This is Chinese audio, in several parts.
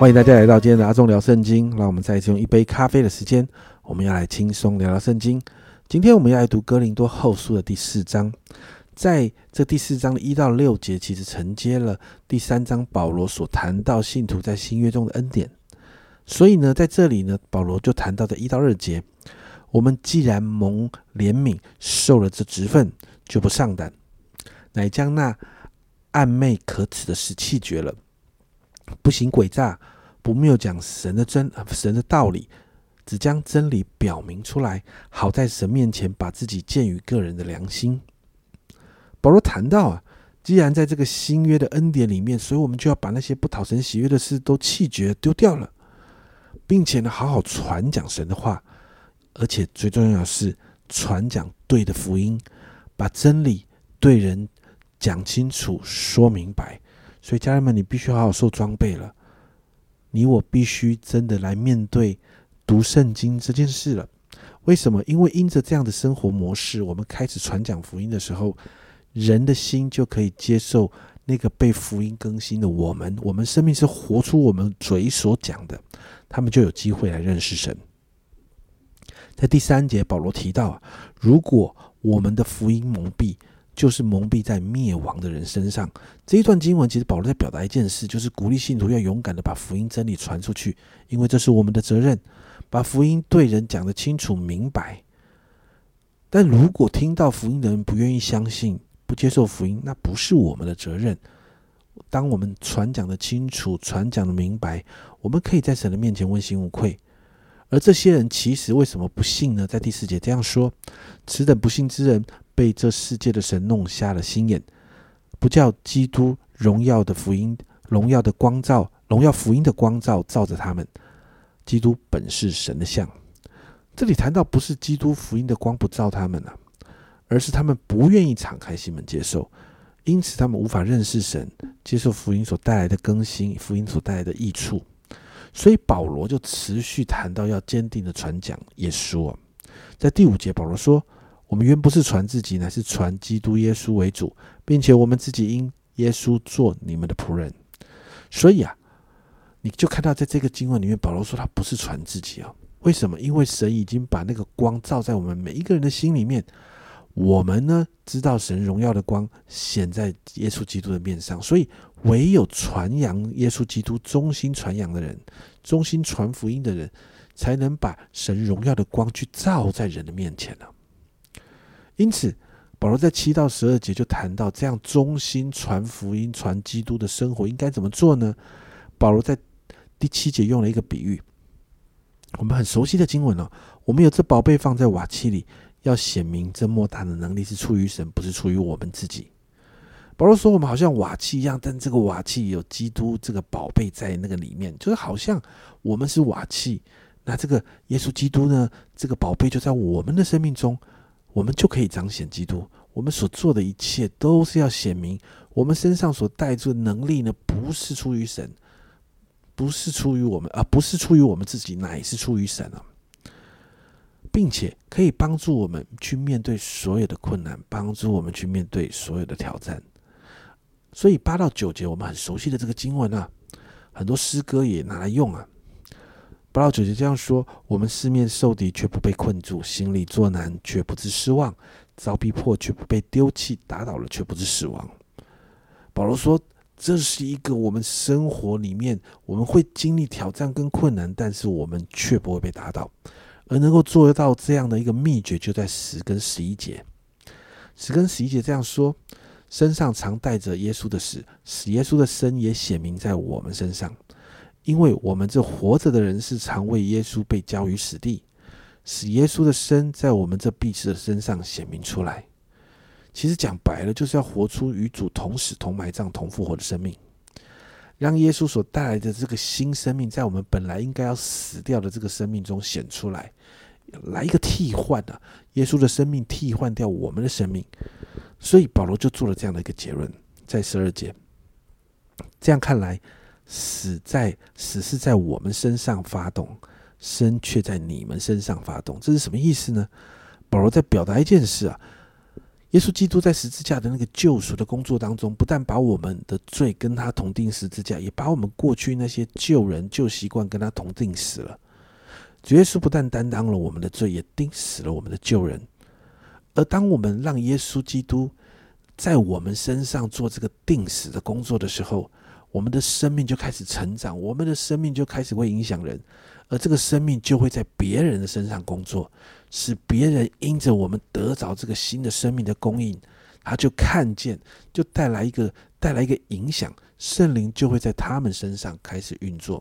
欢迎大家来到今天的阿忠聊圣经。让我们再一次用一杯咖啡的时间，我们要来轻松聊聊圣经。今天我们要来读哥林多后书的第四章，在这第四章的一到六节，其实承接了第三章保罗所谈到信徒在新约中的恩典。所以呢，在这里呢，保罗就谈到的一到二节，我们既然蒙怜悯，受了这职分，就不上胆，乃将那暧昧可耻的事弃绝了。不行诡诈，不谬讲神的真神的道理，只将真理表明出来，好在神面前把自己鉴于个人的良心。保罗谈到啊，既然在这个新约的恩典里面，所以我们就要把那些不讨神喜悦的事都弃绝丢掉了，并且呢，好好传讲神的话，而且最重要的是传讲对的福音，把真理对人讲清楚、说明白。所以，家人们，你必须好好受装备了。你我必须真的来面对读圣经这件事了。为什么？因为因着这样的生活模式，我们开始传讲福音的时候，人的心就可以接受那个被福音更新的我们。我们生命是活出我们嘴所讲的，他们就有机会来认识神。在第三节，保罗提到，如果我们的福音蒙蔽。就是蒙蔽在灭亡的人身上。这一段经文其实保罗在表达一件事，就是鼓励信徒要勇敢的把福音真理传出去，因为这是我们的责任，把福音对人讲得清楚明白。但如果听到福音的人不愿意相信、不接受福音，那不是我们的责任。当我们传讲的清楚、传讲的明白，我们可以在神的面前问心无愧。而这些人其实为什么不信呢？在第四节这样说：“此等不信之人。”被这世界的神弄瞎了心眼，不叫基督荣耀的福音、荣耀的光照、荣耀福音的光照照着他们。基督本是神的像。这里谈到不是基督福音的光不照他们啊，而是他们不愿意敞开心门接受，因此他们无法认识神，接受福音所带来的更新、福音所带来的益处。所以保罗就持续谈到要坚定的传讲耶稣。在第五节，保罗说。我们原不是传自己，乃是传基督耶稣为主，并且我们自己因耶稣做你们的仆人。所以啊，你就看到在这个经文里面，保罗说他不是传自己啊。为什么？因为神已经把那个光照在我们每一个人的心里面。我们呢，知道神荣耀的光显在耶稣基督的面上，所以唯有传扬耶稣基督、忠心传扬的人、忠心传福音的人，才能把神荣耀的光去照在人的面前呢。因此，保罗在七到十二节就谈到这样忠心传福音、传基督的生活应该怎么做呢？保罗在第七节用了一个比喻，我们很熟悉的经文哦。我们有这宝贝放在瓦器里，要显明这莫大的能力是出于神，不是出于我们自己。保罗说，我们好像瓦器一样，但这个瓦器有基督这个宝贝在那个里面，就是好像我们是瓦器，那这个耶稣基督呢，这个宝贝就在我们的生命中。我们就可以彰显基督。我们所做的一切都是要显明我们身上所带着的能力呢，不是出于神，不是出于我们，而不是出于我们自己，乃是出于神啊，并且可以帮助我们去面对所有的困难，帮助我们去面对所有的挑战。所以八到九节我们很熟悉的这个经文啊，很多诗歌也拿来用啊。八到九节这样说：我们四面受敌，却不被困住；心里作难，却不知失望；遭逼迫，却不被丢弃；打倒了，却不知死亡。保罗说：这是一个我们生活里面，我们会经历挑战跟困难，但是我们却不会被打倒。而能够做得到这样的一个秘诀，就在十跟十一节。十跟十一节这样说：身上常带着耶稣的死，使耶稣的生也显明在我们身上。因为我们这活着的人是常为耶稣被交于死地，使耶稣的生在我们这必死的身上显明出来。其实讲白了，就是要活出与主同死、同埋葬、同复活的生命，让耶稣所带来的这个新生命，在我们本来应该要死掉的这个生命中显出来，来一个替换啊！耶稣的生命替换掉我们的生命，所以保罗就做了这样的一个结论，在十二节。这样看来。死在死是在我们身上发动，生却在你们身上发动，这是什么意思呢？保罗在表达一件事啊，耶稣基督在十字架的那个救赎的工作当中，不但把我们的罪跟他同定十字架，也把我们过去那些旧人旧习惯跟他同定死了。主耶稣不但担当了我们的罪，也钉死了我们的旧人。而当我们让耶稣基督在我们身上做这个定死的工作的时候，我们的生命就开始成长，我们的生命就开始会影响人，而这个生命就会在别人的身上工作。使别人因着我们得着这个新的生命的供应，他就看见，就带来一个带来一个影响，圣灵就会在他们身上开始运作，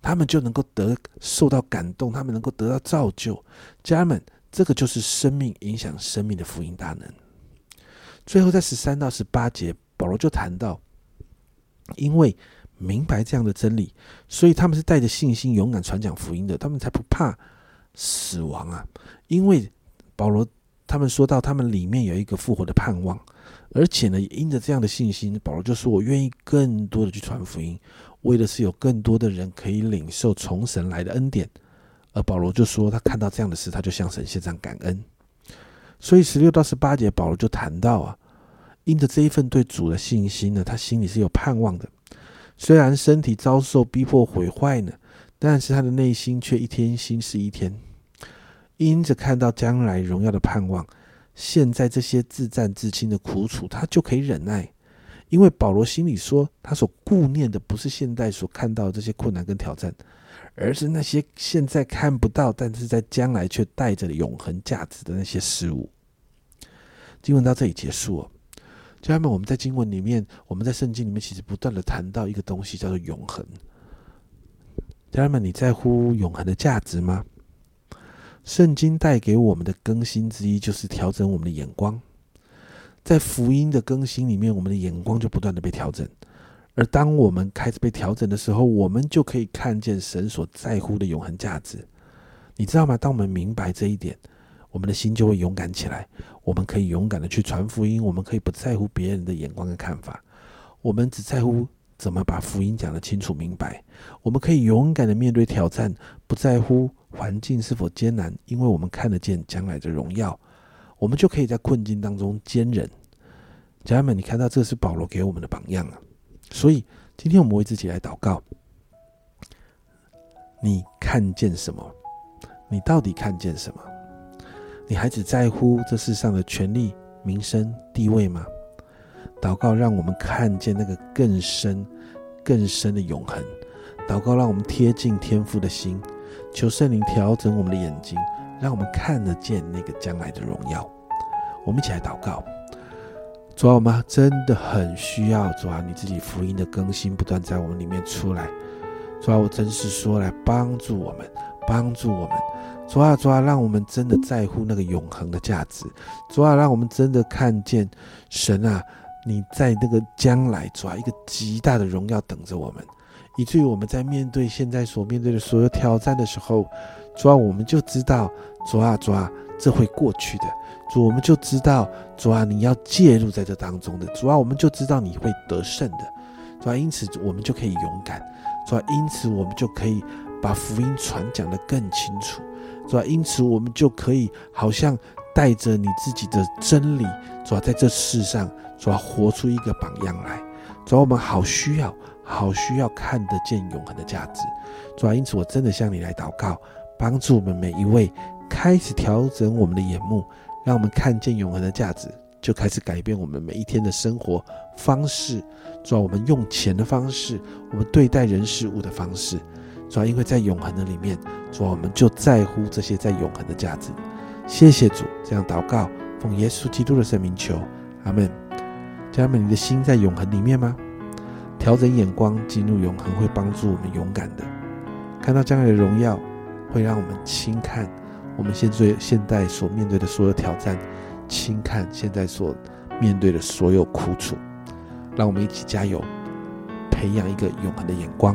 他们就能够得受到感动，他们能够得到造就。家人们，这个就是生命影响生命的福音大能。最后，在十三到十八节，保罗就谈到，因为明白这样的真理，所以他们是带着信心勇敢传讲福音的，他们才不怕。死亡啊！因为保罗他们说到，他们里面有一个复活的盼望，而且呢，因着这样的信心，保罗就说：“我愿意更多的去传福音，为的是有更多的人可以领受从神来的恩典。”而保罗就说，他看到这样的事，他就向神献上感恩。所以十六到十八节，保罗就谈到啊，因着这一份对主的信心呢，他心里是有盼望的。虽然身体遭受逼迫毁坏呢。但是他的内心却一天心是一天，因着看到将来荣耀的盼望，现在这些自战自亲的苦楚，他就可以忍耐。因为保罗心里说，他所顾念的不是现在所看到的这些困难跟挑战，而是那些现在看不到，但是在将来却带着永恒价值的那些事物。经文到这里结束哦，家人们，我们在经文里面，我们在圣经里面，其实不断的谈到一个东西，叫做永恒。家人们，你在乎永恒的价值吗？圣经带给我们的更新之一，就是调整我们的眼光。在福音的更新里面，我们的眼光就不断的被调整。而当我们开始被调整的时候，我们就可以看见神所在乎的永恒价值。你知道吗？当我们明白这一点，我们的心就会勇敢起来。我们可以勇敢的去传福音，我们可以不在乎别人的眼光跟看法，我们只在乎。怎么把福音讲得清楚明白？我们可以勇敢的面对挑战，不在乎环境是否艰难，因为我们看得见将来的荣耀，我们就可以在困境当中坚忍。家人们，你看到这是保罗给我们的榜样啊！所以今天我们为自己来祷告。你看见什么？你到底看见什么？你还只在乎这世上的权利、名声、地位吗？祷告，让我们看见那个更深、更深的永恒。祷告，让我们贴近天父的心，求圣灵调整我们的眼睛，让我们看得见那个将来的荣耀。我们一起来祷告：主啊，我们真的很需要主啊，你自己福音的更新不断在我们里面出来。主啊，我真是说来帮助我们，帮助我们。主啊，主啊，让我们真的在乎那个永恒的价值。主啊，让我们真的看见神啊。你在那个将来，主啊，一个极大的荣耀等着我们，以至于我们在面对现在所面对的所有挑战的时候，主啊，我们就知道，主啊，主啊，这会过去的。主，我们就知道，主啊，你要介入在这当中的。主啊，我们就知道你会得胜的。主啊，因此我们就可以勇敢。主啊，因此我们就可以把福音传讲的更清楚。主要，因此我们就可以好像带着你自己的真理，主要，在这世上。主要活出一个榜样来，主要我们好需要，好需要看得见永恒的价值。主要因此我真的向你来祷告，帮助我们每一位开始调整我们的眼目，让我们看见永恒的价值，就开始改变我们每一天的生活方式。主要我们用钱的方式，我们对待人事物的方式。主要因为在永恒的里面，主要我们就在乎这些在永恒的价值。谢谢主，这样祷告，奉耶稣基督的圣名求，阿门。家人们，你的心在永恒里面吗？调整眼光，进入永恒，会帮助我们勇敢的看到将来的荣耀，会让我们轻看我们现在现在所面对的所有挑战，轻看现在所面对的所有苦楚。让我们一起加油，培养一个永恒的眼光。